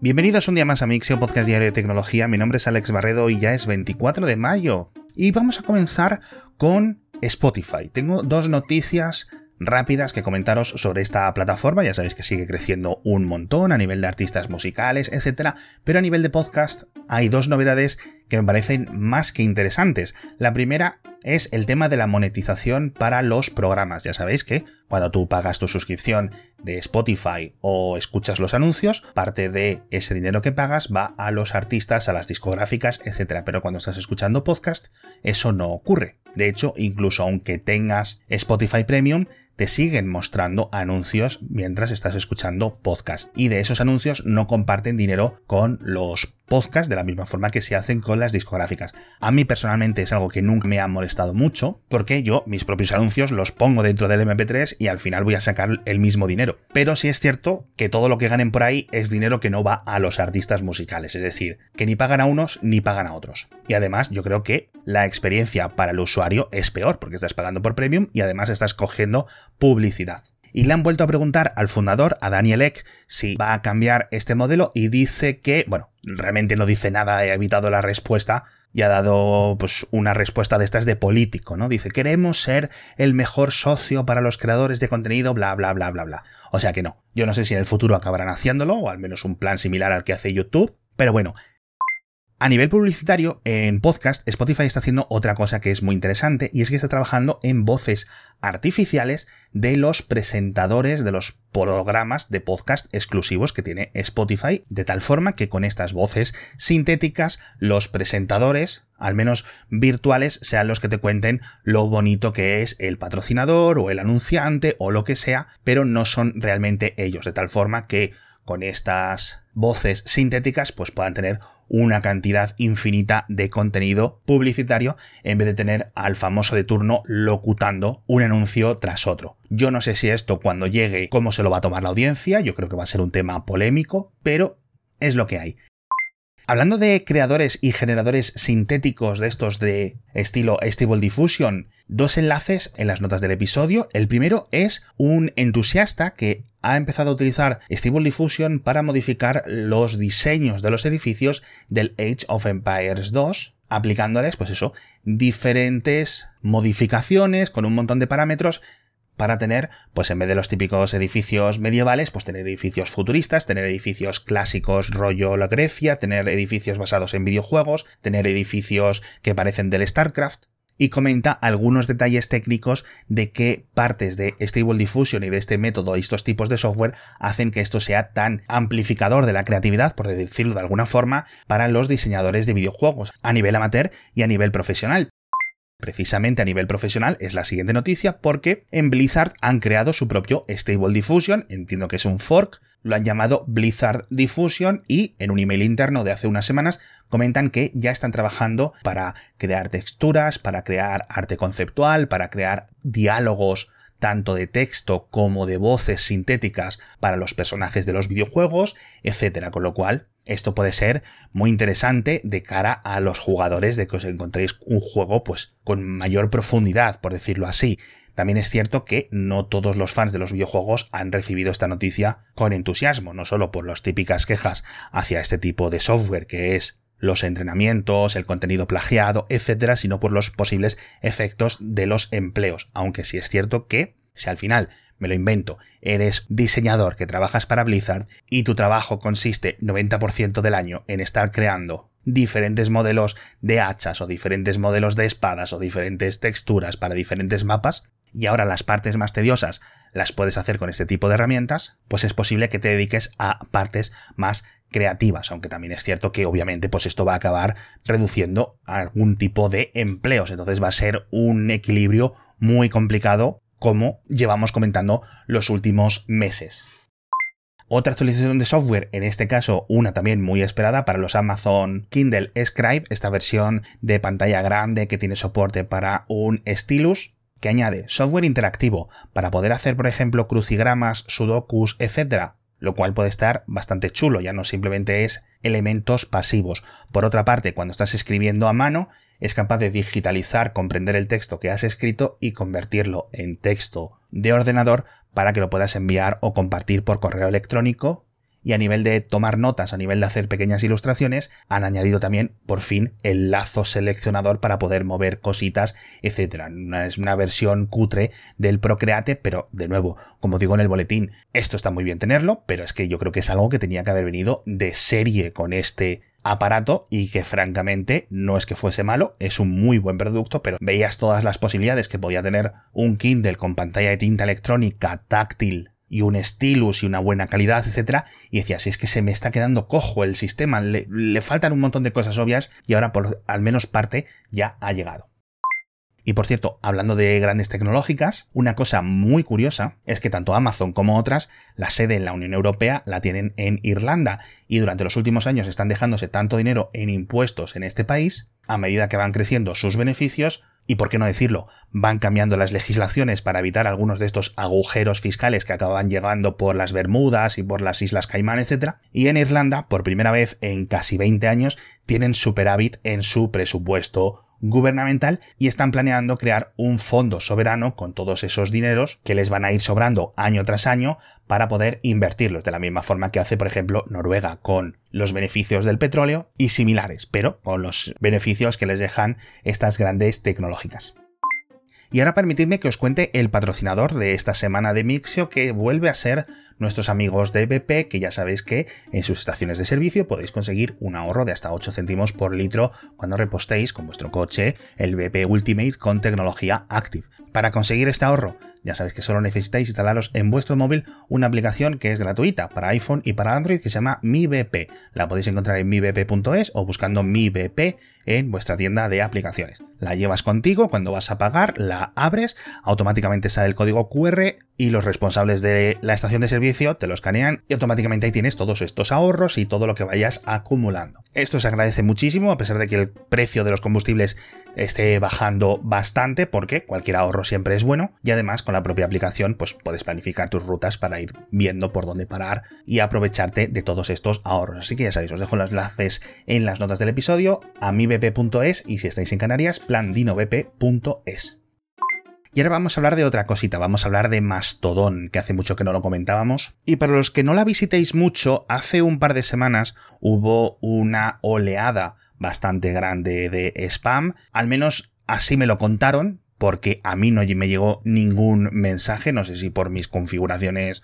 Bienvenidos un día más a Mixio, podcast diario de tecnología. Mi nombre es Alex Barredo y ya es 24 de mayo. Y vamos a comenzar con Spotify. Tengo dos noticias rápidas que comentaros sobre esta plataforma. Ya sabéis que sigue creciendo un montón a nivel de artistas musicales, etc. Pero a nivel de podcast hay dos novedades que me parecen más que interesantes. La primera es el tema de la monetización para los programas. Ya sabéis que cuando tú pagas tu suscripción de Spotify o escuchas los anuncios, parte de ese dinero que pagas va a los artistas, a las discográficas, etc. Pero cuando estás escuchando podcast, eso no ocurre. De hecho, incluso aunque tengas Spotify Premium, te siguen mostrando anuncios mientras estás escuchando podcast. Y de esos anuncios no comparten dinero con los podcasts de la misma forma que se hacen con las discográficas. A mí personalmente es algo que nunca me ha molestado mucho, porque yo mis propios anuncios los pongo dentro del MP3 y al final voy a sacar el mismo dinero. Pero sí es cierto que todo lo que ganen por ahí es dinero que no va a los artistas musicales, es decir, que ni pagan a unos ni pagan a otros. Y además yo creo que la experiencia para el usuario es peor, porque estás pagando por premium y además estás cogiendo publicidad. Y le han vuelto a preguntar al fundador, a Daniel Eck, si va a cambiar este modelo y dice que, bueno, realmente no dice nada, he evitado la respuesta y ha dado pues una respuesta de estas de político, ¿no? Dice, queremos ser el mejor socio para los creadores de contenido, bla, bla, bla, bla, bla. O sea que no. Yo no sé si en el futuro acabarán haciéndolo, o al menos un plan similar al que hace YouTube, pero bueno, a nivel publicitario, en podcast, Spotify está haciendo otra cosa que es muy interesante y es que está trabajando en voces artificiales de los presentadores de los programas de podcast exclusivos que tiene Spotify, de tal forma que con estas voces sintéticas los presentadores, al menos virtuales, sean los que te cuenten lo bonito que es el patrocinador o el anunciante o lo que sea, pero no son realmente ellos, de tal forma que con estas voces sintéticas pues puedan tener una cantidad infinita de contenido publicitario en vez de tener al famoso de turno locutando un anuncio tras otro. Yo no sé si esto cuando llegue cómo se lo va a tomar la audiencia, yo creo que va a ser un tema polémico, pero es lo que hay. Hablando de creadores y generadores sintéticos de estos de estilo Stable Diffusion, dos enlaces en las notas del episodio. El primero es un entusiasta que ha empezado a utilizar Stable Diffusion para modificar los diseños de los edificios del Age of Empires 2 aplicándoles, pues eso, diferentes modificaciones con un montón de parámetros para tener, pues en vez de los típicos edificios medievales, pues tener edificios futuristas, tener edificios clásicos rollo la Grecia, tener edificios basados en videojuegos, tener edificios que parecen del StarCraft, y comenta algunos detalles técnicos de qué partes de Stable Diffusion y de este método y estos tipos de software hacen que esto sea tan amplificador de la creatividad, por decirlo de alguna forma, para los diseñadores de videojuegos, a nivel amateur y a nivel profesional. Precisamente a nivel profesional es la siguiente noticia porque en Blizzard han creado su propio Stable Diffusion, entiendo que es un fork, lo han llamado Blizzard Diffusion y en un email interno de hace unas semanas comentan que ya están trabajando para crear texturas, para crear arte conceptual, para crear diálogos tanto de texto como de voces sintéticas para los personajes de los videojuegos, etcétera, con lo cual esto puede ser muy interesante de cara a los jugadores de que os encontréis un juego pues con mayor profundidad, por decirlo así. También es cierto que no todos los fans de los videojuegos han recibido esta noticia con entusiasmo, no solo por las típicas quejas hacia este tipo de software que es los entrenamientos, el contenido plagiado, etcétera, sino por los posibles efectos de los empleos. Aunque sí es cierto que, si al final me lo invento, eres diseñador que trabajas para Blizzard y tu trabajo consiste 90% del año en estar creando diferentes modelos de hachas o diferentes modelos de espadas o diferentes texturas para diferentes mapas, y ahora las partes más tediosas las puedes hacer con este tipo de herramientas, pues es posible que te dediques a partes más creativas, aunque también es cierto que obviamente pues esto va a acabar reduciendo algún tipo de empleos, entonces va a ser un equilibrio muy complicado como llevamos comentando los últimos meses. Otra actualización de software, en este caso una también muy esperada para los Amazon Kindle Scribe, esta versión de pantalla grande que tiene soporte para un stylus, que añade software interactivo para poder hacer, por ejemplo, crucigramas, sudokus, etc., lo cual puede estar bastante chulo, ya no simplemente es elementos pasivos. Por otra parte, cuando estás escribiendo a mano, es capaz de digitalizar, comprender el texto que has escrito y convertirlo en texto de ordenador para que lo puedas enviar o compartir por correo electrónico y a nivel de tomar notas, a nivel de hacer pequeñas ilustraciones, han añadido también por fin el lazo seleccionador para poder mover cositas, etcétera. Es una versión cutre del Procreate, pero de nuevo, como digo en el boletín, esto está muy bien tenerlo, pero es que yo creo que es algo que tenía que haber venido de serie con este aparato y que francamente no es que fuese malo, es un muy buen producto, pero veías todas las posibilidades que podía tener un Kindle con pantalla de tinta electrónica táctil y un stylus y una buena calidad, etcétera, y decías, es que se me está quedando cojo el sistema, le, le faltan un montón de cosas obvias y ahora por al menos parte ya ha llegado. Y por cierto, hablando de grandes tecnológicas, una cosa muy curiosa es que tanto Amazon como otras, la sede en la Unión Europea la tienen en Irlanda y durante los últimos años están dejándose tanto dinero en impuestos en este país, a medida que van creciendo sus beneficios, y por qué no decirlo, van cambiando las legislaciones para evitar algunos de estos agujeros fiscales que acaban llegando por las Bermudas y por las Islas Caimán, etc. Y en Irlanda, por primera vez en casi 20 años, tienen superávit en su presupuesto gubernamental y están planeando crear un fondo soberano con todos esos dineros que les van a ir sobrando año tras año para poder invertirlos de la misma forma que hace por ejemplo Noruega con los beneficios del petróleo y similares, pero con los beneficios que les dejan estas grandes tecnológicas. Y ahora permitidme que os cuente el patrocinador de esta semana de Mixio que vuelve a ser nuestros amigos de BP, que ya sabéis que en sus estaciones de servicio podéis conseguir un ahorro de hasta 8 céntimos por litro cuando repostéis con vuestro coche el BP Ultimate con tecnología Active. Para conseguir este ahorro, ya sabéis que solo necesitáis instalaros en vuestro móvil una aplicación que es gratuita para iPhone y para Android que se llama Mi BP. La podéis encontrar en mibp.es o buscando Mi BP en vuestra tienda de aplicaciones. La llevas contigo cuando vas a pagar, la abres, automáticamente sale el código QR y los responsables de la estación de servicio te lo escanean y automáticamente ahí tienes todos estos ahorros y todo lo que vayas acumulando. Esto se agradece muchísimo a pesar de que el precio de los combustibles esté bajando bastante porque cualquier ahorro siempre es bueno y además con la propia aplicación pues puedes planificar tus rutas para ir viendo por dónde parar y aprovecharte de todos estos ahorros. Así que ya sabéis, os dejo los enlaces en las notas del episodio a mibp.es y si estáis en Canarias, plandinobp.es. Y ahora vamos a hablar de otra cosita, vamos a hablar de Mastodon, que hace mucho que no lo comentábamos. Y para los que no la visitéis mucho, hace un par de semanas hubo una oleada bastante grande de spam, al menos así me lo contaron, porque a mí no me llegó ningún mensaje, no sé si por mis configuraciones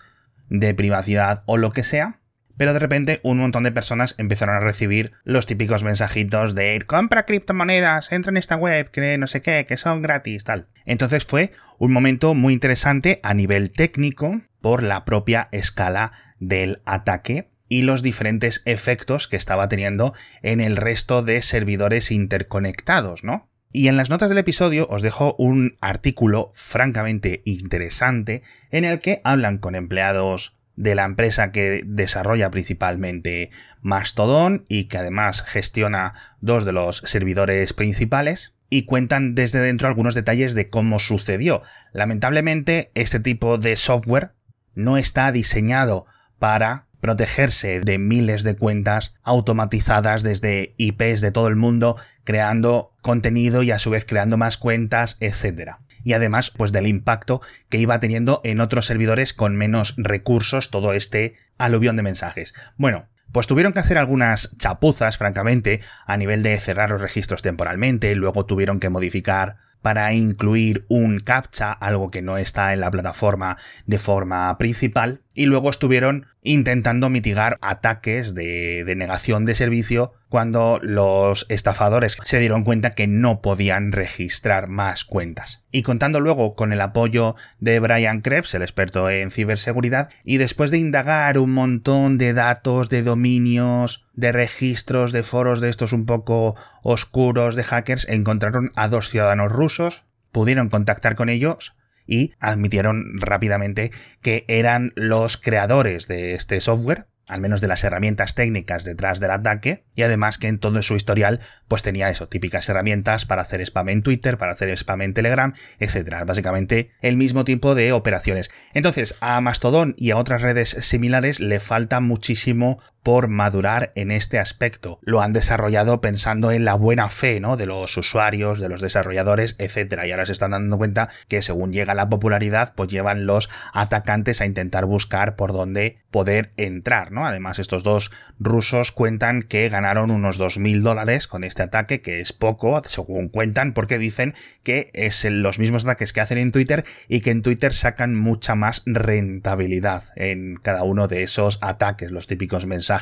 de privacidad o lo que sea, pero de repente un montón de personas empezaron a recibir los típicos mensajitos de compra criptomonedas, entra en esta web, que no sé qué, que son gratis, tal. Entonces fue un momento muy interesante a nivel técnico por la propia escala del ataque y los diferentes efectos que estaba teniendo en el resto de servidores interconectados, ¿no? Y en las notas del episodio os dejo un artículo francamente interesante en el que hablan con empleados de la empresa que desarrolla principalmente Mastodon y que además gestiona dos de los servidores principales y cuentan desde dentro algunos detalles de cómo sucedió. Lamentablemente este tipo de software no está diseñado para protegerse de miles de cuentas automatizadas desde IPs de todo el mundo, creando contenido y a su vez creando más cuentas, etc y además pues del impacto que iba teniendo en otros servidores con menos recursos todo este aluvión de mensajes. Bueno, pues tuvieron que hacer algunas chapuzas, francamente, a nivel de cerrar los registros temporalmente, luego tuvieron que modificar para incluir un captcha, algo que no está en la plataforma de forma principal, y luego estuvieron intentando mitigar ataques de, negación de servicio cuando los estafadores se dieron cuenta que no podían registrar más cuentas. Y contando luego con el apoyo de Brian Krebs, el experto en ciberseguridad, y después de indagar un montón de datos, de dominios, de registros, de foros de estos un poco oscuros de hackers, encontraron a dos ciudadanos rusos, pudieron contactar con ellos, y admitieron rápidamente que eran los creadores de este software al menos de las herramientas técnicas detrás del ataque, y además que en todo su historial pues tenía eso, típicas herramientas para hacer spam en Twitter, para hacer spam en Telegram, etcétera, básicamente el mismo tipo de operaciones. Entonces, a Mastodon y a otras redes similares le falta muchísimo por madurar en este aspecto. Lo han desarrollado pensando en la buena fe, ¿no? De los usuarios, de los desarrolladores, etcétera. Y ahora se están dando cuenta que según llega la popularidad, pues llevan los atacantes a intentar buscar por dónde poder entrar, ¿no? Además, estos dos rusos cuentan que ganaron unos 2.000 dólares con este ataque, que es poco, según cuentan, porque dicen que es los mismos ataques que hacen en Twitter y que en Twitter sacan mucha más rentabilidad en cada uno de esos ataques, los típicos mensajes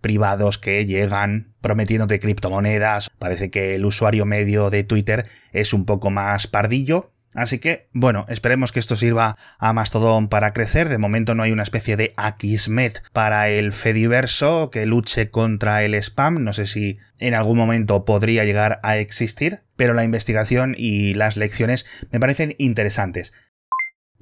privados que llegan prometiéndote criptomonedas. Parece que el usuario medio de Twitter es un poco más pardillo, Así que, bueno, esperemos que esto sirva a Mastodon para crecer. De momento no hay una especie de Akismet para el Fediverso que luche contra el spam. No sé si en algún momento podría llegar a existir, pero la investigación y las lecciones me parecen interesantes.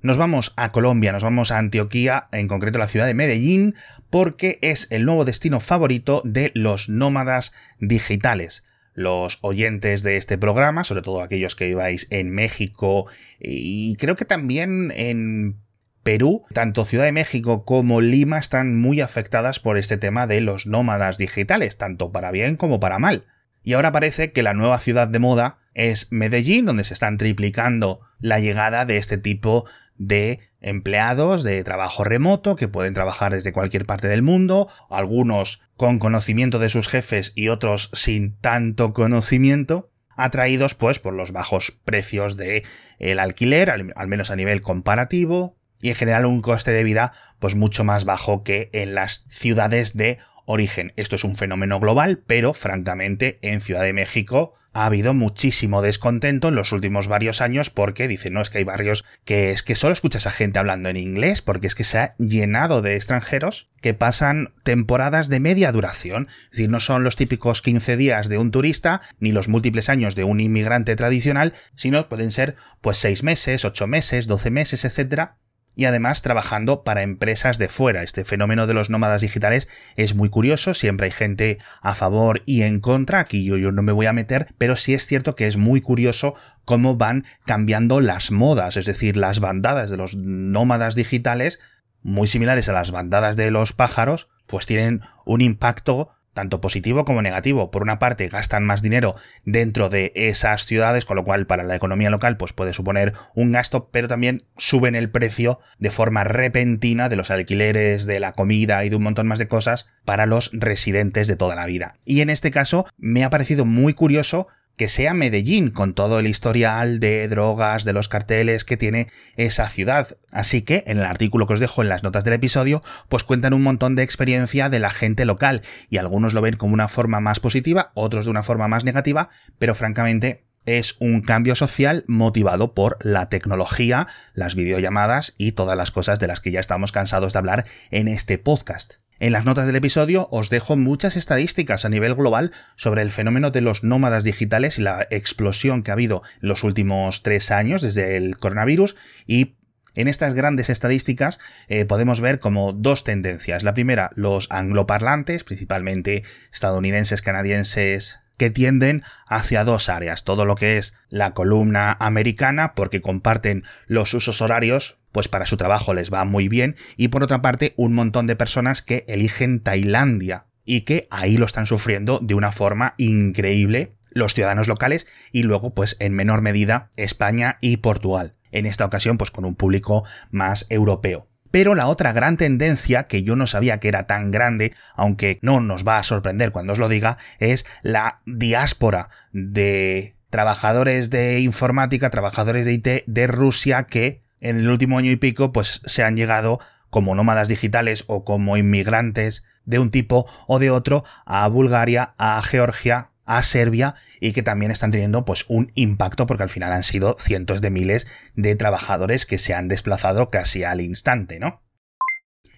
Nos vamos a Colombia, nos vamos a Antioquía, en concreto la ciudad de Medellín, porque es el nuevo destino favorito de los nómadas digitales los oyentes de este programa, sobre todo aquellos que viváis en México y creo que también en Perú, tanto Ciudad de México como Lima están muy afectadas por este tema de los nómadas digitales, tanto para bien como para mal. Y ahora parece que la nueva ciudad de moda es Medellín, donde se están triplicando la llegada de este tipo de empleados de trabajo remoto que pueden trabajar desde cualquier parte del mundo, algunos con conocimiento de sus jefes y otros sin tanto conocimiento, atraídos pues por los bajos precios de el alquiler, al, menos a nivel comparativo, y en general un coste de vida pues mucho más bajo que en las ciudades de origen. Esto es un fenómeno global, pero francamente en Ciudad de México ha habido muchísimo descontento en los últimos varios años porque dicen, no, es que hay barrios que es que solo escuchas a gente hablando en inglés porque es que se ha llenado de extranjeros que pasan temporadas de media duración. Es decir, no son los típicos 15 días de un turista ni los múltiples años de un inmigrante tradicional, sino pueden ser pues 6 meses, 8 meses, 12 meses, etcétera, y además trabajando para empresas de fuera. Este fenómeno de los nómadas digitales es muy curioso, siempre hay gente a favor y en contra, aquí yo, yo no me voy a meter, pero sí es cierto que es muy curioso cómo van cambiando las modas, es decir, las bandadas de los nómadas digitales, muy similares a las bandadas de los pájaros, pues tienen un impacto tanto positivo como negativo. Por una parte, gastan más dinero dentro de esas ciudades, con lo cual para la economía local pues puede suponer un gasto, pero también suben el precio de forma repentina de los alquileres, de la comida y de un montón más de cosas para los residentes de toda la vida. Y en este caso me ha parecido muy curioso que sea Medellín, con todo el historial de drogas, de los carteles que tiene esa ciudad. Así que, en el artículo que os dejo en las notas del episodio, pues cuentan un montón de experiencia de la gente local, y algunos lo ven como una forma más positiva, otros de una forma más negativa, pero francamente es un cambio social motivado por la tecnología, las videollamadas y todas las cosas de las que ya estamos cansados de hablar en este podcast. En las notas del episodio os dejo muchas estadísticas a nivel global sobre el fenómeno de los nómadas digitales y la explosión que ha habido en los últimos tres años desde el coronavirus y en estas grandes estadísticas eh, podemos ver como dos tendencias. La primera, los angloparlantes, principalmente estadounidenses, canadienses, que tienden hacia dos áreas. Todo lo que es la columna americana, porque comparten los usos horarios pues para su trabajo les va muy bien, y por otra parte un montón de personas que eligen Tailandia y que ahí lo están sufriendo de una forma increíble los ciudadanos locales y luego pues en menor medida España y Portugal. En esta ocasión pues con un público más europeo. Pero la otra gran tendencia, que yo no sabía que era tan grande, aunque no nos va a sorprender cuando os lo diga, es la diáspora de trabajadores de informática, trabajadores de IT de Rusia que en el último año y pico pues se han llegado como nómadas digitales o como inmigrantes de un tipo o de otro a Bulgaria, a Georgia, a Serbia y que también están teniendo pues un impacto porque al final han sido cientos de miles de trabajadores que se han desplazado casi al instante, ¿no?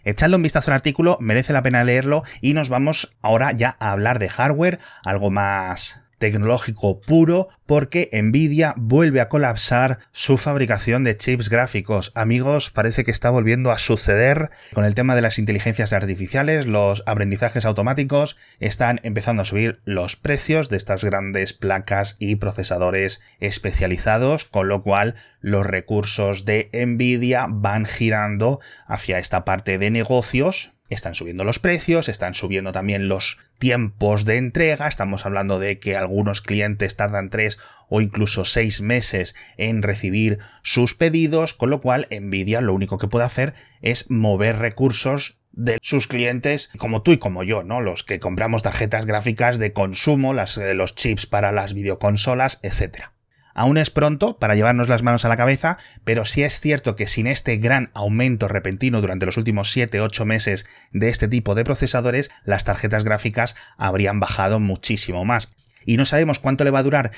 Echadle un vistazo al artículo, merece la pena leerlo y nos vamos ahora ya a hablar de hardware, algo más tecnológico puro porque Nvidia vuelve a colapsar su fabricación de chips gráficos. Amigos, parece que está volviendo a suceder con el tema de las inteligencias artificiales, los aprendizajes automáticos, están empezando a subir los precios de estas grandes placas y procesadores especializados, con lo cual los recursos de Nvidia van girando hacia esta parte de negocios están subiendo los precios, están subiendo también los tiempos de entrega, estamos hablando de que algunos clientes tardan tres o incluso seis meses en recibir sus pedidos, con lo cual Nvidia lo único que puede hacer es mover recursos de sus clientes como tú y como yo, ¿no? Los que compramos tarjetas gráficas de consumo, las, eh, los chips para las videoconsolas, etcétera. Aún es pronto para llevarnos las manos a la cabeza, pero sí es cierto que sin este gran aumento repentino durante los últimos 7-8 meses de este tipo de procesadores, las tarjetas gráficas habrían bajado muchísimo más. Y no sabemos cuánto le va a durar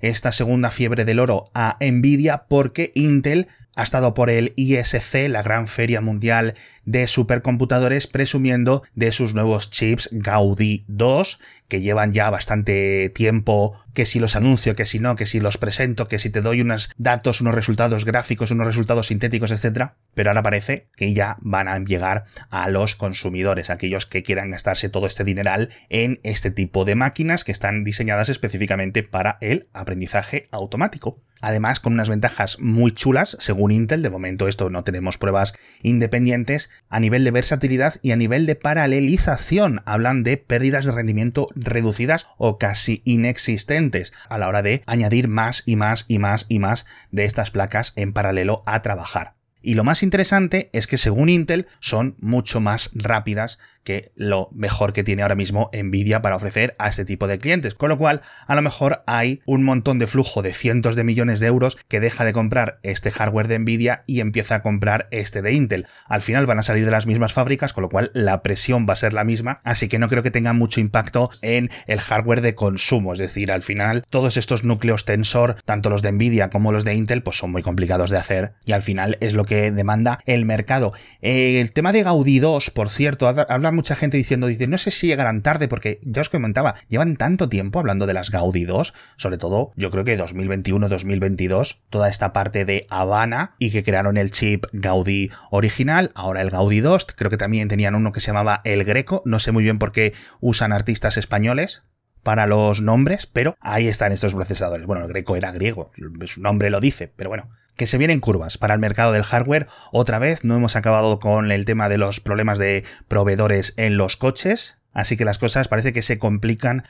esta segunda fiebre del oro a Nvidia porque Intel ha estado por el ISC, la gran feria mundial de supercomputadores, presumiendo de sus nuevos chips Gaudi 2, que llevan ya bastante tiempo, que si los anuncio, que si no, que si los presento, que si te doy unos datos, unos resultados gráficos, unos resultados sintéticos, etc. Pero ahora parece que ya van a llegar a los consumidores, aquellos que quieran gastarse todo este dineral en este tipo de máquinas que están diseñadas específicamente para el aprendizaje automático. Además, con unas ventajas muy chulas, según Intel, de momento esto no tenemos pruebas independientes, a nivel de versatilidad y a nivel de paralelización. Hablan de pérdidas de rendimiento reducidas o casi inexistentes a la hora de añadir más y más y más y más de estas placas en paralelo a trabajar. Y lo más interesante es que según Intel son mucho más rápidas que lo mejor que tiene ahora mismo Nvidia para ofrecer a este tipo de clientes. Con lo cual, a lo mejor hay un montón de flujo de cientos de millones de euros que deja de comprar este hardware de Nvidia y empieza a comprar este de Intel. Al final van a salir de las mismas fábricas, con lo cual la presión va a ser la misma, así que no creo que tenga mucho impacto en el hardware de consumo. Es decir, al final, todos estos núcleos tensor, tanto los de Nvidia como los de Intel, pues son muy complicados de hacer y al final es lo que demanda el mercado. el tema de Gaudi 2, por cierto, mucha gente diciendo, dice, no sé si llegarán tarde, porque ya os comentaba, llevan tanto tiempo hablando de las Gaudi 2, sobre todo yo creo que 2021-2022, toda esta parte de Habana y que crearon el chip Gaudi original, ahora el Gaudi 2, creo que también tenían uno que se llamaba El Greco, no sé muy bien por qué usan artistas españoles, para los nombres, pero ahí están estos procesadores. Bueno, el greco era griego, su nombre lo dice, pero bueno, que se vienen curvas para el mercado del hardware. Otra vez, no hemos acabado con el tema de los problemas de proveedores en los coches, así que las cosas parece que se complican.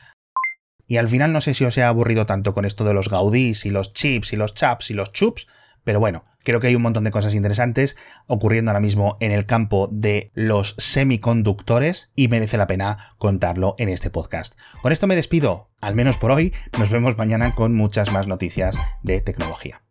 Y al final no sé si os he aburrido tanto con esto de los Gaudís y los chips y los chaps y los chups, pero bueno, creo que hay un montón de cosas interesantes ocurriendo ahora mismo en el campo de los semiconductores y merece la pena contarlo en este podcast. Con esto me despido, al menos por hoy, nos vemos mañana con muchas más noticias de tecnología.